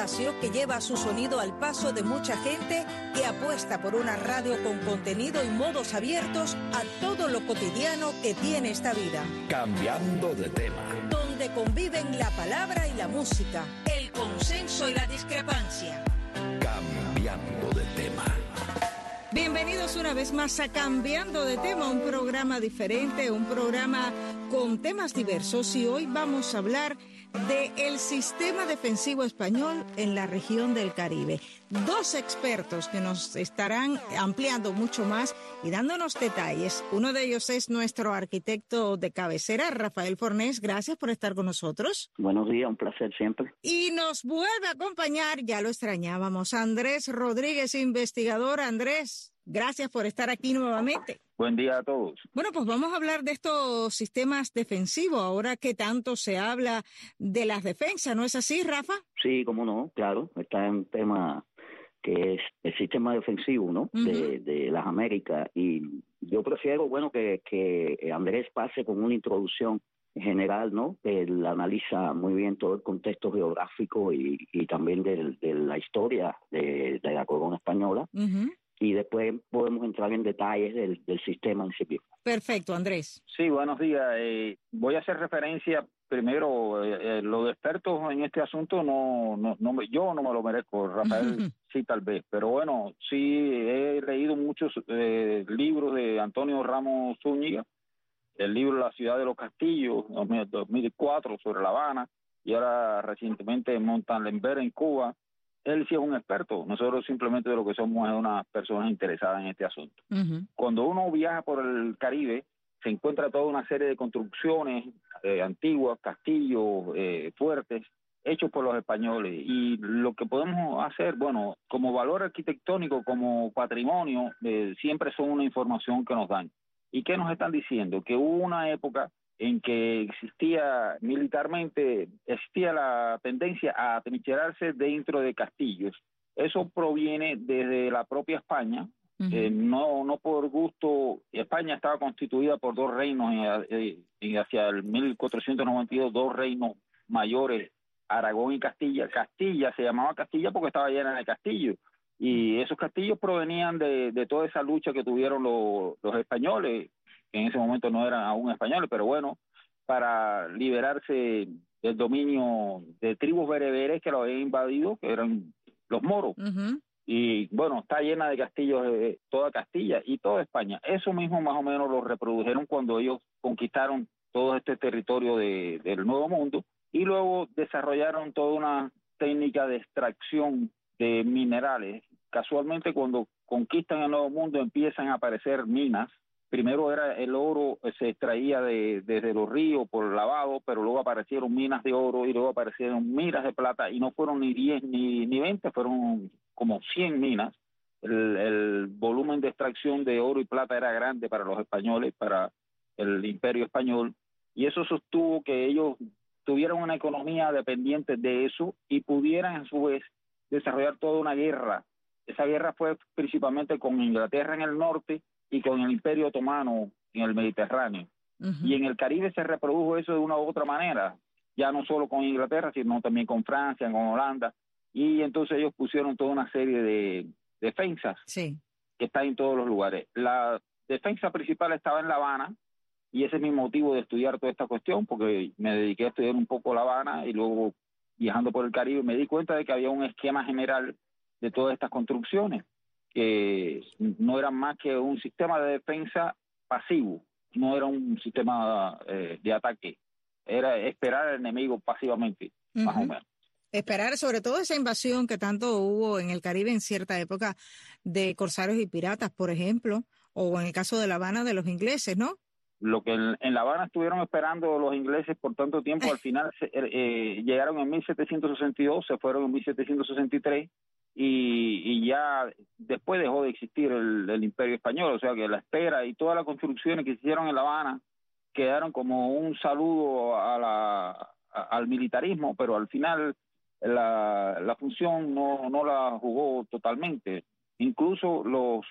espacio que lleva su sonido al paso de mucha gente que apuesta por una radio con contenido y modos abiertos a todo lo cotidiano que tiene esta vida. Cambiando de tema. Donde conviven la palabra y la música, el consenso y la discrepancia. Cambiando de tema. Bienvenidos una vez más a Cambiando de tema, un programa diferente, un programa con temas diversos y hoy vamos a hablar del el sistema defensivo español en la región del Caribe. Dos expertos que nos estarán ampliando mucho más y dándonos detalles. Uno de ellos es nuestro arquitecto de cabecera, Rafael Fornés. Gracias por estar con nosotros. Buenos días, un placer siempre. Y nos vuelve a acompañar, ya lo extrañábamos, Andrés Rodríguez, investigador. Andrés, gracias por estar aquí nuevamente. Buen día a todos. Bueno, pues vamos a hablar de estos sistemas defensivos, ahora que tanto se habla de las defensas, ¿no es así, Rafa? Sí, cómo no, claro, está en un tema que es el sistema defensivo, ¿no? de, las Américas. Y yo prefiero, bueno, que, que Andrés pase con una introducción general, ¿no? Él analiza muy bien todo el contexto geográfico y, y también de, la historia de, la corona española y después podemos entrar en detalles del, sistema en sí mismo. Perfecto, Andrés. Sí, buenos días. Eh, voy a hacer referencia primero, eh, eh, los expertos en este asunto no, no, no yo no me lo merezco, Rafael sí tal vez, pero bueno, sí he leído muchos libros de Antonio Ramos Zúñiga, el libro La ciudad de los castillos, 2004 sobre La Habana, y ahora recientemente Montalembert en Cuba, él sí es un experto, nosotros simplemente de lo que somos es una persona interesada en este asunto. Cuando uno viaja por el Caribe, se encuentra toda una serie de construcciones eh, antiguas, castillos eh, fuertes, hechos por los españoles. Y lo que podemos hacer, bueno, como valor arquitectónico, como patrimonio, eh, siempre son una información que nos dan. ¿Y qué nos están diciendo? Que hubo una época en que existía militarmente, existía la tendencia a atrincherarse dentro de castillos. Eso proviene desde la propia España, eh, no, no por gusto. España estaba constituida por dos reinos y, eh, hacia el 1492, dos reinos mayores, Aragón y Castilla. Castilla se llamaba Castilla porque estaba llena de castillos. Y esos castillos provenían de, de toda esa lucha que tuvieron los, los españoles que en ese momento no eran aún españoles, pero bueno, para liberarse del dominio de tribus bereberes que lo habían invadido, que eran los moros. Y bueno, está llena de castillos de toda Castilla y toda España. Eso mismo más o menos lo reprodujeron cuando ellos conquistaron todo este territorio de, del Nuevo Mundo y luego desarrollaron toda una técnica de extracción de minerales. Casualmente cuando conquistan el Nuevo Mundo empiezan a aparecer minas primero era el oro, eh, se extraía de, desde los ríos por lavado, pero luego aparecieron minas de oro y luego aparecieron minas de plata y no fueron ni 10 ni, ni 20, fueron como 100 minas. El, el, volumen de extracción de oro y plata era grande para los españoles, para el imperio español, y eso sostuvo que ellos tuvieran una economía dependiente de eso y pudieran a su vez desarrollar toda una guerra. Esa guerra fue principalmente con Inglaterra en el norte y con el Imperio Otomano en el Mediterráneo. Y en el Caribe se reprodujo eso de una u otra manera, ya no solo con Inglaterra, sino también con Francia, con Holanda. Y entonces ellos pusieron toda una serie de defensas sí. que están en todos los lugares. La defensa principal estaba en La Habana, y ese es mi motivo de estudiar toda esta cuestión, porque me dediqué a estudiar un poco La Habana y luego viajando por el Caribe me di cuenta de que había un esquema general de todas estas construcciones que no era más que un sistema de defensa pasivo, no era un sistema eh, de ataque, era esperar al enemigo pasivamente, más o menos. Esperar sobre todo esa invasión que tanto hubo en el Caribe en cierta época de corsarios y piratas, por ejemplo, o en el caso de La Habana de los ingleses, ¿no? Lo que en, La Habana estuvieron esperando los ingleses por tanto tiempo, al final eh, llegaron en 1762, se fueron en 1763 y, ya después dejó de existir el, imperio español, o sea que la espera y todas las construcciones que se hicieron en La Habana quedaron como un saludo a la, al militarismo, pero al final la, la función no, no la jugó totalmente. Incluso los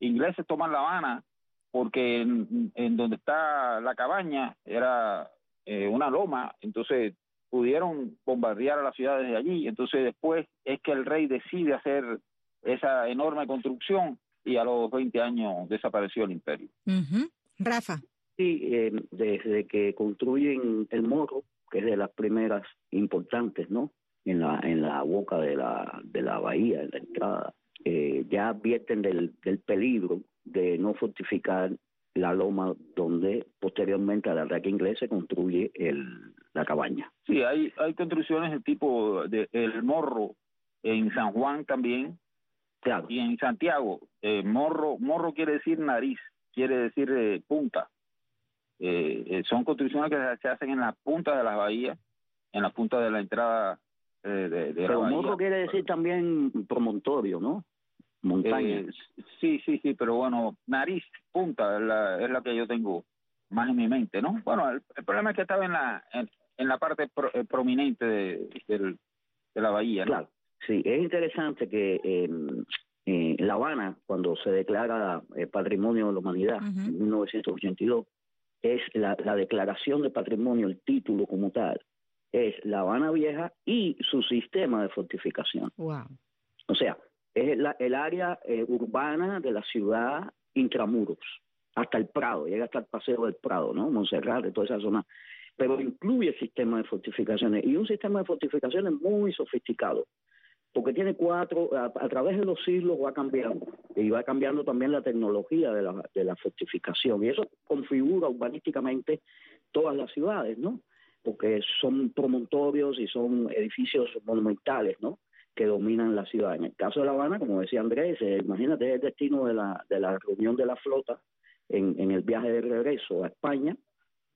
ingleses toman La Habana porque en, donde está la cabaña era eh, una loma, entonces pudieron bombardear a las ciudades de allí. Entonces después es que el rey decide hacer esa enorme construcción y a los 20 años desapareció el imperio. Rafa. Sí, eh, desde que construyen el morro, que es de las primeras importantes, ¿no? En la, en la boca de la, de la bahía, en la entrada, eh, ya advierten del, del peligro de no fortificar la loma donde posteriormente al ataque inglés se construye el, la cabaña. Sí, hay, hay construcciones de tipo de el morro en San Juan también, claro. y en Santiago. Eh, morro, morro quiere decir nariz, quiere decir eh, punta. Eh, eh, son construcciones que se hacen en la punta de las bahías, en la punta de la entrada eh, de, de Pero la morro quiere decir también promontorio, ¿no? Montaña. Eh, sí, sí, sí, pero bueno, nariz, punta, es la, es la que yo tengo más en mi mente, ¿no? Bueno, el, el problema es que estaba en la en, en la parte pro, eh, prominente de, del, de la bahía, ¿no? Claro, sí, es interesante que eh, eh, La Habana, cuando se declara eh, Patrimonio de la Humanidad Ujú. en 1982, es la, la declaración de patrimonio, el título como tal, es La Habana Vieja y su sistema de fortificación. Wow. O sea, es el área eh, urbana de la ciudad intramuros, hasta el Prado, llega hasta el Paseo del Prado, ¿no? Montserrat, de toda esa zona. Pero incluye sistema de fortificaciones y un sistema de fortificaciones muy sofisticado, porque tiene cuatro, a, a través de los siglos va cambiando y va cambiando también la tecnología de la, de la fortificación y eso configura urbanísticamente todas las ciudades, ¿no? Porque son promontorios y son edificios monumentales, ¿no? Que dominan la ciudad. En el caso de La Habana, como decía Andrés, eh, imagínate el destino de la, de la reunión de la flota en, en el viaje de regreso a España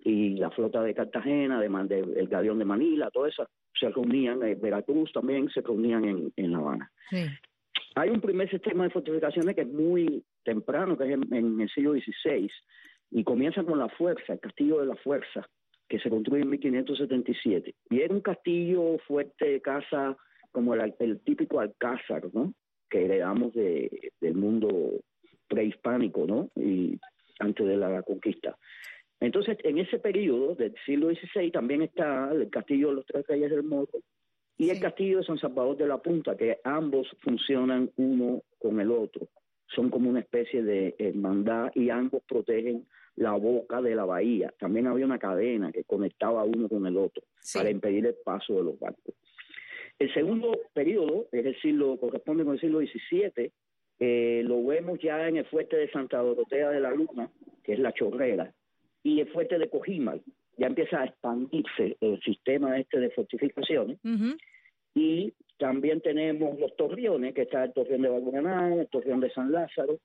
y la flota de Cartagena, de, el galeón de Manila, todo eso se reunían, eh, Veracruz también se reunían en, en La Habana. Sí. Hay un primer sistema de fortificaciones que es muy temprano, que es en, en el siglo XVI, y comienza con la fuerza, el castillo de la fuerza, que se construye en 1577. Y era un castillo fuerte, casa, como el, el típico alcázar, ¿no? Que heredamos de, del mundo prehispánico, ¿no? Y antes de la conquista. Entonces, en ese periodo del siglo XVI también está el castillo de los Tres Reyes del Morro y el castillo de San Salvador de la Punta, que ambos funcionan uno con el otro. Son como una especie de hermandad y ambos protegen la boca de la bahía. También había una cadena que conectaba uno con el otro Sí. para impedir el paso de los barcos. El segundo periodo, es el siglo, corresponde con el siglo XVII, eh, lo vemos ya en el fuerte de Santa Dorotea de la Luna, que es la chorrera, y el fuerte de Cojimal. Ya empieza a expandirse el sistema este de fortificaciones Ujú. y también tenemos los torreones, que está el torreón de Valbuena, el torreón de San Lázaro,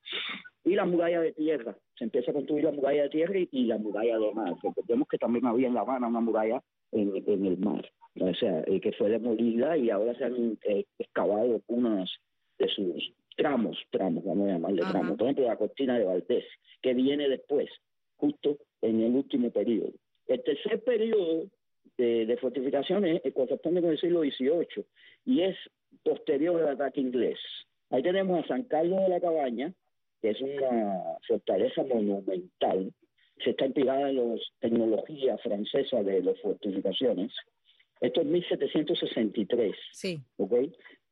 y la muralla de tierra. Se empieza a construir la muralla de tierra y, y la muralla de mar. Recordemos que también había en La Habana una muralla en, en el mar, o sea, eh, que fue demolida y ahora se han eh, excavado unas de sus tramos, tramos, vamos a llamarle Ajá. tramos. Por ejemplo, la cortina de Valdés, que viene después, justo en el último periodo. El tercer periodo de, de fortificaciones eh, corresponde con el siglo XVIII y es posterior al ataque inglés. Ahí tenemos a San Carlos de la Cabaña, que es una fortaleza monumental, se está inspirada en la tecnología francesa de las fortificaciones. Esto es 1763, Sí. ¿ok?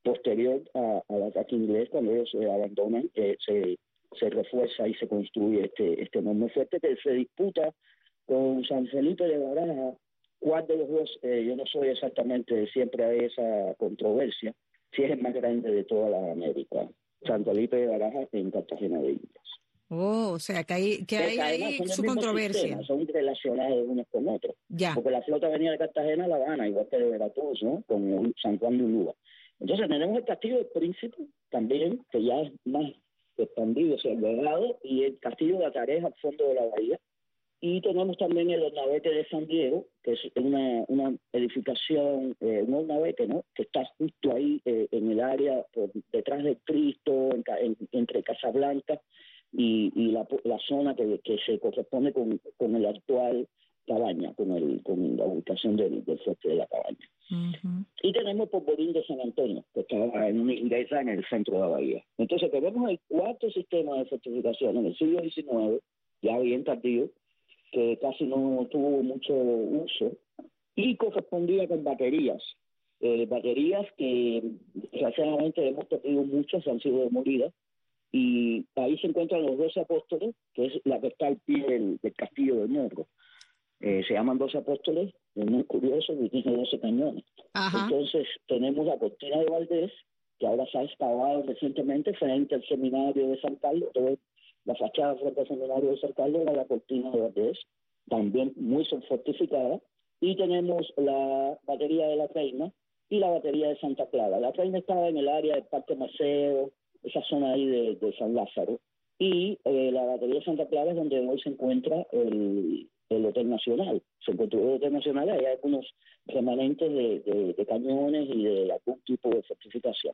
Posterior a- al ataque inglés, cuando ellos se abandonan, eh, se, se refuerza y se construye este, este enorme fuerte que se disputa con San Felipe de Baraja. ¿Cuál de los dos? Eh, yo no soy exactamente, siempre hay esa controversia, si es el más grande de toda la América. San Felipe de Baraja en Cartagena de Indias. Oh, o sea, que hay, que hay su controversia. son relacionados unos con otros. Ya. Porque la flota venía de Cartagena a La Habana, igual que de Veracruz, ¿no? Con San Juan de Ulúa. Entonces tenemos el Castillo del Príncipe, también, que ya es más expandido, o sea, elevado, y el Castillo de Atareja al fondo de la bahía. Y tenemos también el Hornavete de San Diego, que es una, una edificación, eh, un hornavete, ¿no? Que está justo ahí eh, en el área, por detrás de Cristo, en en- entre Casablanca y, y la, la zona que, que se corresponde con, con el actual cabaña, con, el, con la ubicación del, del fuerte de la cabaña. Y tenemos Polvorín de San Antonio, que está en una iglesia en el centro de la bahía. Entonces tenemos el cuarto sistema de fortificación en el siglo XIX, ya bien tardío, que casi no tuvo mucho uso, y correspondía con baterías. Eh, baterías que desgraciadamente hemos perdido muchas, han sido demolidas, y ahí se encuentran los doce apóstoles, que es la que está al pie del, castillo de Morro. Eh, se llaman doce apóstoles, es muy curioso, y tiene doce cañones. Entonces tenemos la cortina de Valdés, que ahora se ha excavado recientemente frente al seminario de San Carlos, la fachada frente al seminario de San Carlos era la cortina de Valdés, también muy fortificada, y tenemos la batería de la Reina y la batería de Santa Clara. La Reina estaba en el área del Parque Maceo, esa zona ahí de, San Lázaro, y eh, la batería de Santa Clara es donde hoy se encuentra el, el Hotel Nacional. Se encontró el Hotel Nacional, hay algunos remanentes de, de, cañones y de algún tipo de fortificación.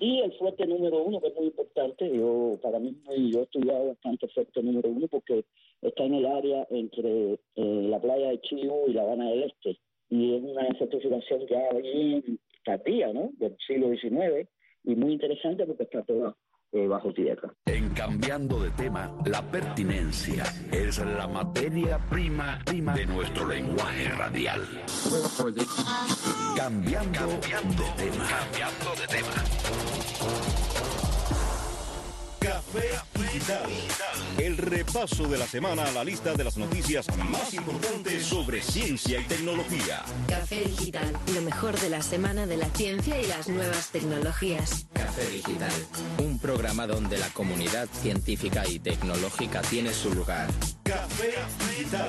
Y el fuerte número uno, que es muy importante, yo para mí yo he estudiado bastante fuerte número uno porque está en el área entre eh, la playa de Chivo y la Habana del Este. Y es una fortificación ya bien tardía, ¿no? Del siglo XIX y muy interesante porque está todo eh, bajo tierra. En cambiando de tema, la pertinencia es la materia prima, de nuestro lenguaje radial. Cambiando, cambiando de tema. Cambiando de tema. Café Digital. El repaso de la semana a la lista de las noticias más importantes sobre ciencia y tecnología. Café Digital, lo mejor de la semana de la ciencia y las nuevas tecnologías. Café Digital, un programa donde la comunidad científica y tecnológica tiene su lugar. Café Digital.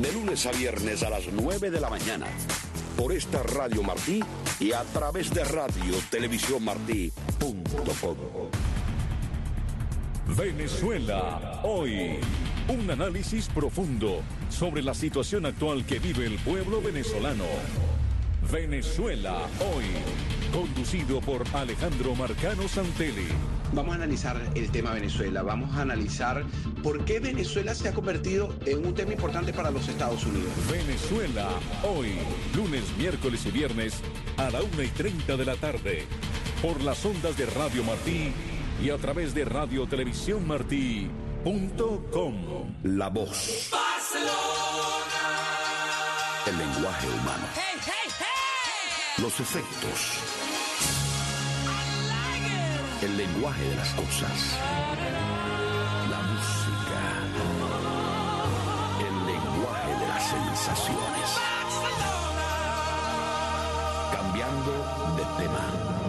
De lunes a viernes a las 9 de la mañana. Por esta Radio Martí y a través de radio televisión martí.com. Venezuela hoy. Un análisis profundo sobre la situación actual que vive el pueblo venezolano. Venezuela hoy. Conducido por Alejandro Marcano Santelli. Vamos a analizar el tema Venezuela. Vamos a analizar por qué Venezuela se ha convertido en un tema importante para los Estados Unidos. Venezuela hoy. Lunes, miércoles y viernes a la una y 30 de la tarde. Por las ondas de Radio Martí y a través de Radio Televisión Martí.com. La voz. Barcelona. El lenguaje humano. Los efectos. El lenguaje de las cosas. La música. El lenguaje de las sensaciones. Cambiando de tema.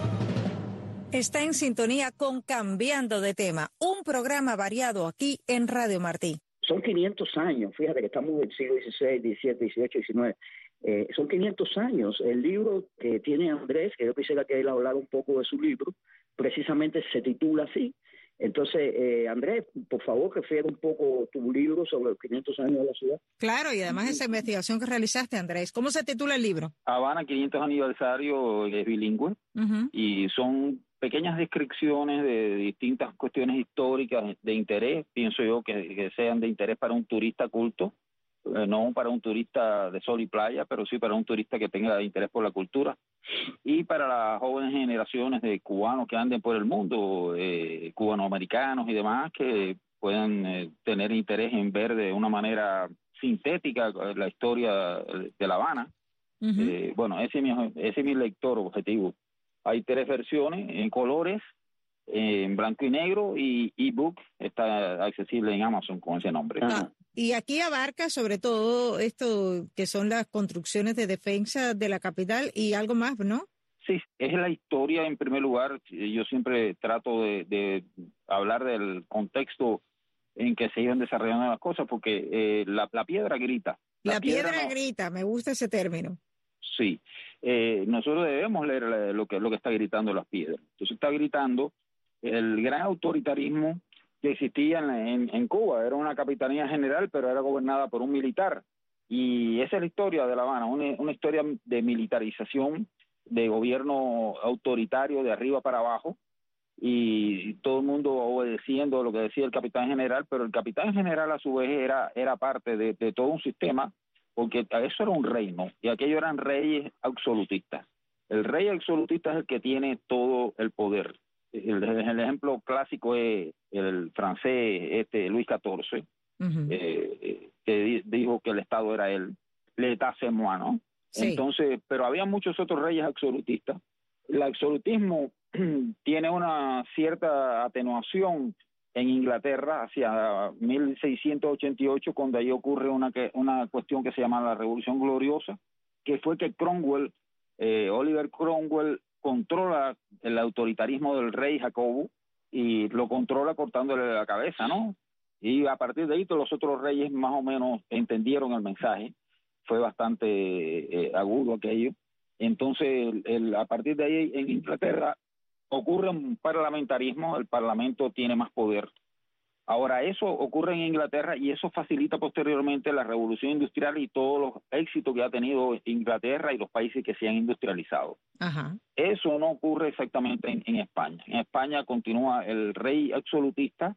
Está en sintonía con Cambiando de Tema, un programa variado aquí en Radio Martí. Son 500 años, fíjate que estamos en el siglo XVI, XVII, XVIII, XIX. son 500 años. El libro que tiene Andrés, que yo quisiera que él hablara un poco de su libro, precisamente se titula así. Entonces, eh, Andrés, por favor, refiere un poco tu libro sobre los 500 años de la ciudad. Claro, y además esa investigación que realizaste, Andrés. ¿Cómo se titula el libro? Habana 500 aniversario es bilingüe y son pequeñas descripciones de distintas cuestiones históricas de interés, pienso yo que, sean de interés para un turista culto, eh, no para un turista de sol y playa, pero sí para un turista que tenga interés por la cultura y para las jóvenes generaciones de cubanos que anden por el mundo, eh, cubanoamericanos y demás, que puedan eh, tener interés en ver de una manera sintética la historia de La Habana. bueno, ese ese es mi lector objetivo. Hay tres versiones en colores, en blanco y negro y ebook está accesible en Amazon con ese nombre. Ah, y aquí abarca sobre todo esto que son las construcciones de defensa de la capital y algo más, ¿no? Sí, es la historia en primer lugar. Yo siempre trato de, hablar del contexto en que se iban desarrollando las cosas porque eh, la, piedra grita. La, piedra, grita, me gusta ese término. Sí, eh, nosotros debemos leer lo que, lo que está gritando las piedras. Entonces está gritando el gran autoritarismo que existía en, en, Cuba. Era una capitanía general, pero era gobernada por un militar. Y esa es la historia de La Habana, una, historia de militarización, de gobierno autoritario de arriba para abajo, y todo el mundo obedeciendo lo que decía el capitán general, pero el capitán general a su vez era, era parte de todo un sistema porque eso era un reino y aquellos eran reyes absolutistas. El rey absolutista es el que tiene todo el poder. El, ejemplo clásico es el francés este Luis XIV, eh, que dijo que el Estado era él. l'état c'est moi, ¿no? Entonces, pero había muchos otros reyes absolutistas. El absolutismo tiene una cierta atenuación en Inglaterra hacia 1688, cuando ahí ocurre una, una cuestión que se llama la Revolución Gloriosa, que fue que Cromwell, eh, Oliver Cromwell, controla el autoritarismo del rey Jacobo y lo controla cortándole la cabeza, ¿no? Y a partir de ahí todos los otros reyes más o menos entendieron el mensaje fue bastante eh, agudo aquello. Entonces, el, a partir de ahí en Inglaterra ocurre un parlamentarismo, el Parlamento tiene más poder. Ahora, eso ocurre en Inglaterra y eso facilita posteriormente la revolución industrial y todos los éxitos que ha tenido Inglaterra y los países que se han industrializado. Eso no ocurre exactamente en, España. En España continúa el rey absolutista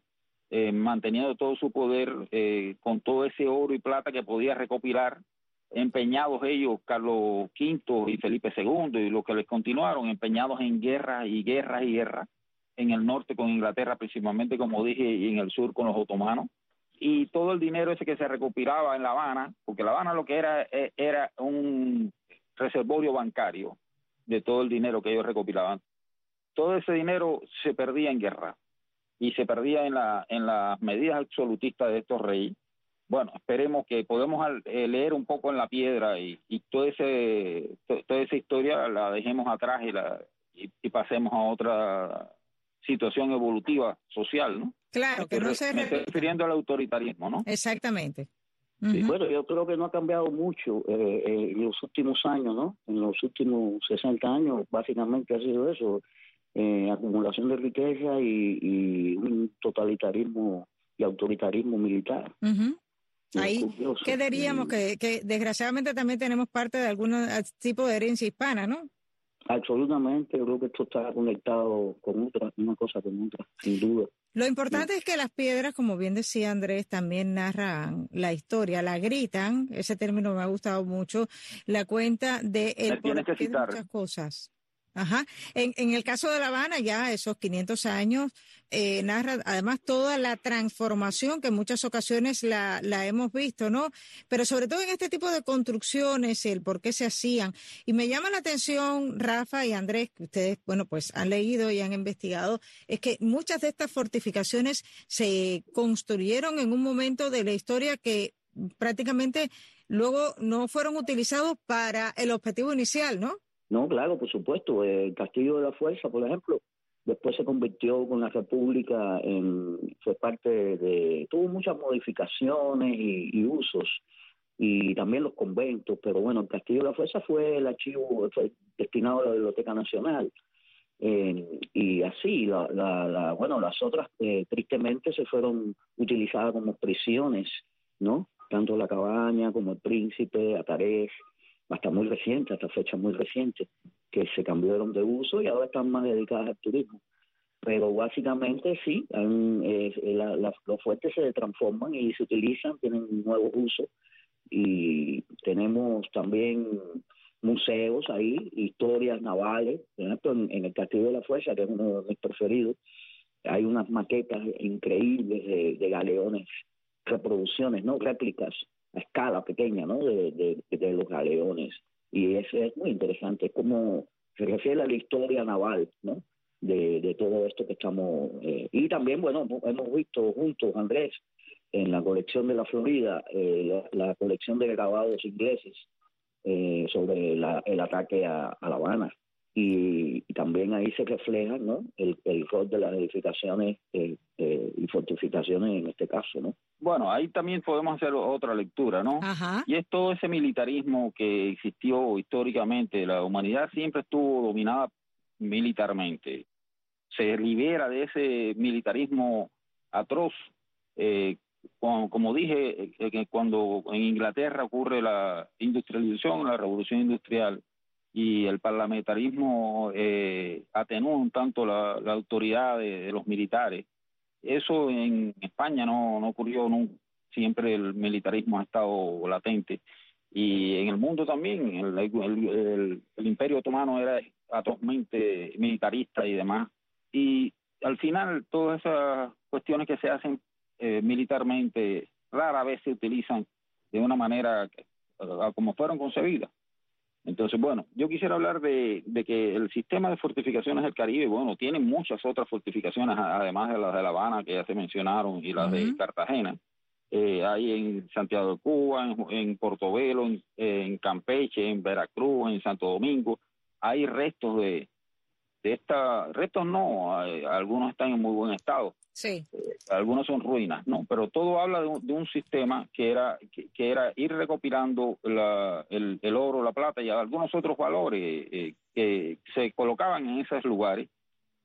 eh, manteniendo todo su poder eh, con todo ese oro y plata que podía recopilar empeñados ellos, Carlos V y Felipe II, y los que les continuaron, empeñados en guerra y guerra y guerra, en el norte con Inglaterra principalmente, como dije, y en el sur con los otomanos. Y todo el dinero ese que se recopilaba en La Habana, porque La Habana lo que era eh, era un reservorio bancario de todo el dinero que ellos recopilaban. Todo ese dinero se perdía en guerra y se perdía en, la, en las medidas absolutistas de estos reyes bueno, esperemos que podamos eh, leer un poco en la piedra y, y todo ese, toda esa historia la dejemos atrás y, la, y, pasemos a otra situación evolutiva social, ¿no? Claro, que no se... Me estoy refiriendo al autoritarismo, ¿no? Exactamente. bueno, yo creo que no ha cambiado mucho eh, eh, en los últimos años, ¿no? En los últimos 60 años, básicamente ha sido eso, acumulación de riqueza y, un totalitarismo y autoritarismo militar. Ahí, ¿qué diríamos? Que, que desgraciadamente también tenemos parte de algún tipo de herencia hispana, ¿no? Absolutamente, yo creo que esto está conectado con otra, una cosa con otra, sin duda. Lo importante es que las piedras, como bien decía Andrés, también narran la historia, la gritan, ese término me ha gustado mucho, la cuenta de el porqué de muchas cosas. Ajá. En, en el caso de La Habana, ya esos 500 años, eh, narra además toda la transformación que en muchas ocasiones la, la hemos visto, ¿no? Pero sobre todo en este tipo de construcciones, el por qué se hacían. Y me llama la atención, Rafa y Andrés, que ustedes, bueno, pues han leído y han investigado, es que muchas de estas fortificaciones se construyeron en un momento de la historia que prácticamente luego no fueron utilizados para el objetivo inicial, ¿no? No, claro, por supuesto. El Castillo de la Fuerza, por ejemplo, después se convirtió con la República en, fue parte de, tuvo muchas modificaciones y, usos, y también los conventos, pero bueno, el Castillo de la Fuerza fue el archivo, destinado a la Biblioteca Nacional. Eh, y así, la, la, bueno, las otras eh, tristemente se fueron utilizadas como prisiones, ¿no? Tanto la cabaña como el príncipe, Atarés, hasta muy reciente, hasta fecha muy reciente, que se cambiaron de uso y ahora están más dedicadas al turismo. Pero básicamente sí, los fuertes se transforman y se utilizan, tienen nuevos usos y tenemos también museos ahí, historias navales, ejemplo en, el Castillo de la Fuerza, que es uno de mis preferidos, hay unas maquetas increíbles de galeones, reproducciones, no réplicas a escala pequeña, ¿no? De, de, los galeones. Y eso es muy interesante, es como se refiere a la historia naval, ¿no? De, de todo esto que estamos... Eh, y también, bueno, hemos visto juntos, Andrés, en la colección de la Florida, eh, la, colección de grabados ingleses eh, sobre el ataque a, La Habana. Y, también ahí se refleja ¿no? el, el rol de las edificaciones y fortificaciones en este caso, ¿no? Bueno, ahí también podemos hacer otra lectura, ¿no? Y es todo ese militarismo que existió históricamente. La humanidad siempre estuvo dominada militarmente. Se libera de ese militarismo atroz. Eh, como, dije, eh, cuando en Inglaterra ocurre la industrialización, la revolución industrial, y el parlamentarismo eh, atenúa un tanto la, autoridad de los militares, eso en España no, no ocurrió nunca. Siempre el militarismo ha estado latente. Y en el mundo también, el, imperio otomano era atrozmente militarista y demás. Y al final, todas esas cuestiones que se hacen eh, militarmente rara vez se utilizan de una manera como fueron concebidas. Entonces, bueno, yo quisiera hablar de, que el sistema de fortificaciones del Caribe, bueno, tiene muchas otras fortificaciones, además de las de La Habana que ya se mencionaron y las de Cartagena. Eh, hay en Santiago de Cuba, en, en Portobelo, en, Campeche, en Veracruz, en Santo Domingo. Hay restos de, de esta, restos no, algunos están en muy buen estado. Sí. Eh, algunos son ruinas, ¿no? Pero todo habla de un, sistema que era que, era ir recopilando el, oro, la plata y algunos otros valores eh, que se colocaban en esos lugares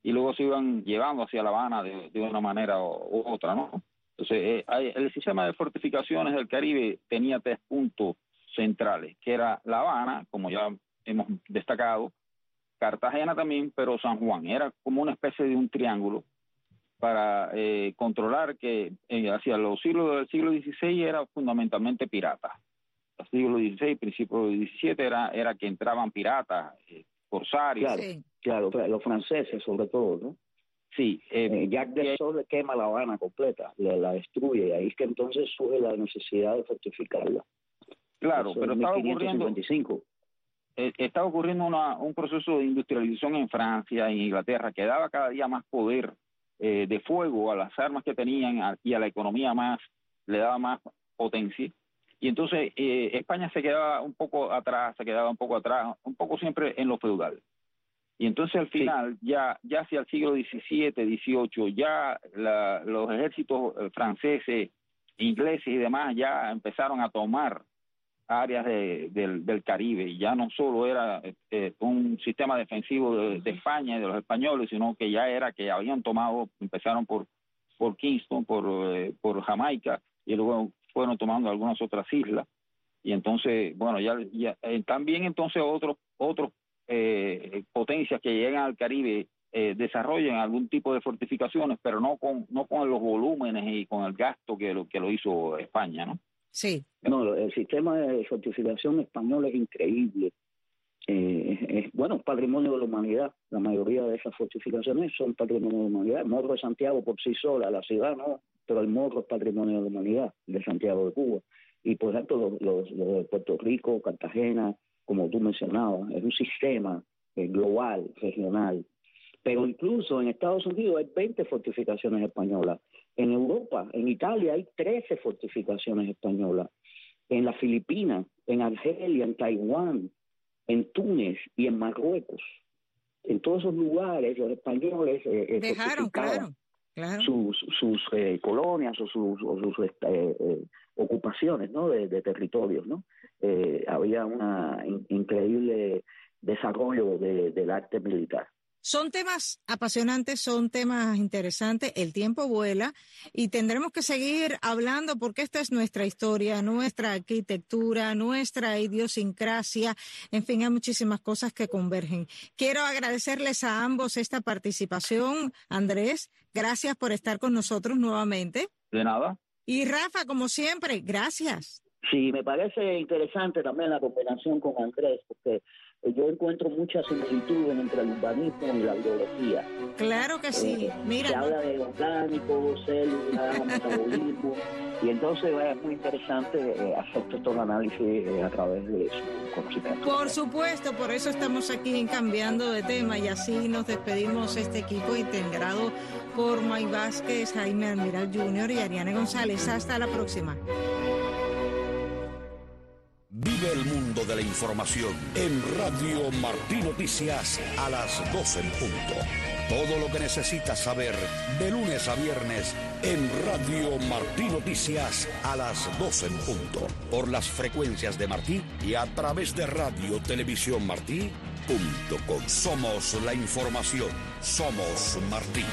y luego se iban llevando hacia La Habana de, una manera u, otra, ¿no? Entonces, eh, el sistema de fortificaciones del Caribe tenía tres puntos centrales, que era La Habana, como ya hemos destacado, Cartagena también, pero San Juan. Era como una especie de un triángulo para eh, controlar que eh, hacia los siglos del siglo XVI era fundamentalmente pirata. El siglo XVI, principio del XVII era, era que entraban piratas, eh, corsarios. Claro, claro, los franceses sobre todo, ¿no? Sí. Eh, Jack de Sol le quema La Habana completa, la, destruye, y ahí es que entonces surge la necesidad de fortificarla. Claro, pero estaba ocurriendo, estaba ocurriendo una, un proceso de industrialización en Francia, en Inglaterra, que daba cada día más poder eh, de fuego a las armas que tenían y a la economía más, le daba más potencia. Y entonces eh, España se quedaba un poco atrás, se quedaba un poco atrás, un poco siempre en lo feudal. Y entonces al final, ya, ya hacia el siglo XVII, XVIII, ya los ejércitos eh, franceses, ingleses y demás ya empezaron a tomar áreas del, del, Caribe. Ya no solo era este, un sistema defensivo de, España y de los españoles, sino que ya era que habían tomado, empezaron por, por Kingston, por, eh, por Jamaica, y luego fueron tomando algunas otras islas. Y entonces, bueno, ya, ya eh, también entonces otros otros eh, potencias que llegan al Caribe eh, desarrollan algún tipo de fortificaciones, pero no con no con los volúmenes y con el gasto que lo que lo hizo España, ¿no? Sí. No, el sistema de fortificación español es increíble. Eh, es, bueno, patrimonio de la humanidad. La mayoría de esas fortificaciones son patrimonio de la humanidad. El Morro de Santiago por sí sola, la ciudad no, pero el Morro es patrimonio de la humanidad de Santiago de Cuba. Y por ejemplo, los, de Puerto Rico, Cartagena, como tú mencionabas, es un sistema eh, global, regional. Pero incluso en Estados Unidos hay 20 fortificaciones españolas. En Europa, en Italia, hay 13 fortificaciones españolas. En las Filipinas, en Argelia, en Taiwán, en Túnez y en Marruecos. En todos esos lugares, los españoles eh, eh dejaron, claro, sus, sus eh, colonias o sus, sus este, eh, ocupaciones ¿no? de, territorios. ¿no? había un increíble desarrollo del arte militar. Son temas apasionantes, son temas interesantes, el tiempo vuela y tendremos que seguir hablando porque esta es nuestra historia, nuestra arquitectura, nuestra idiosincrasia, en fin, hay muchísimas cosas que convergen. Quiero agradecerles a ambos esta participación. Andrés, gracias por estar con nosotros nuevamente. De nada. Y Rafa, como siempre, gracias. Sí, me parece interesante también la combinación con Andrés, porque yo encuentro muchas similitudes entre el urbanismo y la biología. Claro que sí, eh, mira. Se habla de orgánico, células, metabolismo, y entonces es muy interesante eh, hacer estos análisis eh, a través de su conocimiento. Por supuesto, por eso estamos aquí en Cambiando de Tema y así nos despedimos este equipo integrado por May Vázquez, Jaime Almiral Jr. y Ariane González. Hasta la próxima. La información en Radio Martí Noticias a las 12 en punto. Todo lo que necesitas saber de lunes a viernes en Radio Martí Noticias a las 12 en punto. Por las frecuencias de Martí y a través de Radio Televisión Martí. Somos la información. Somos Martí.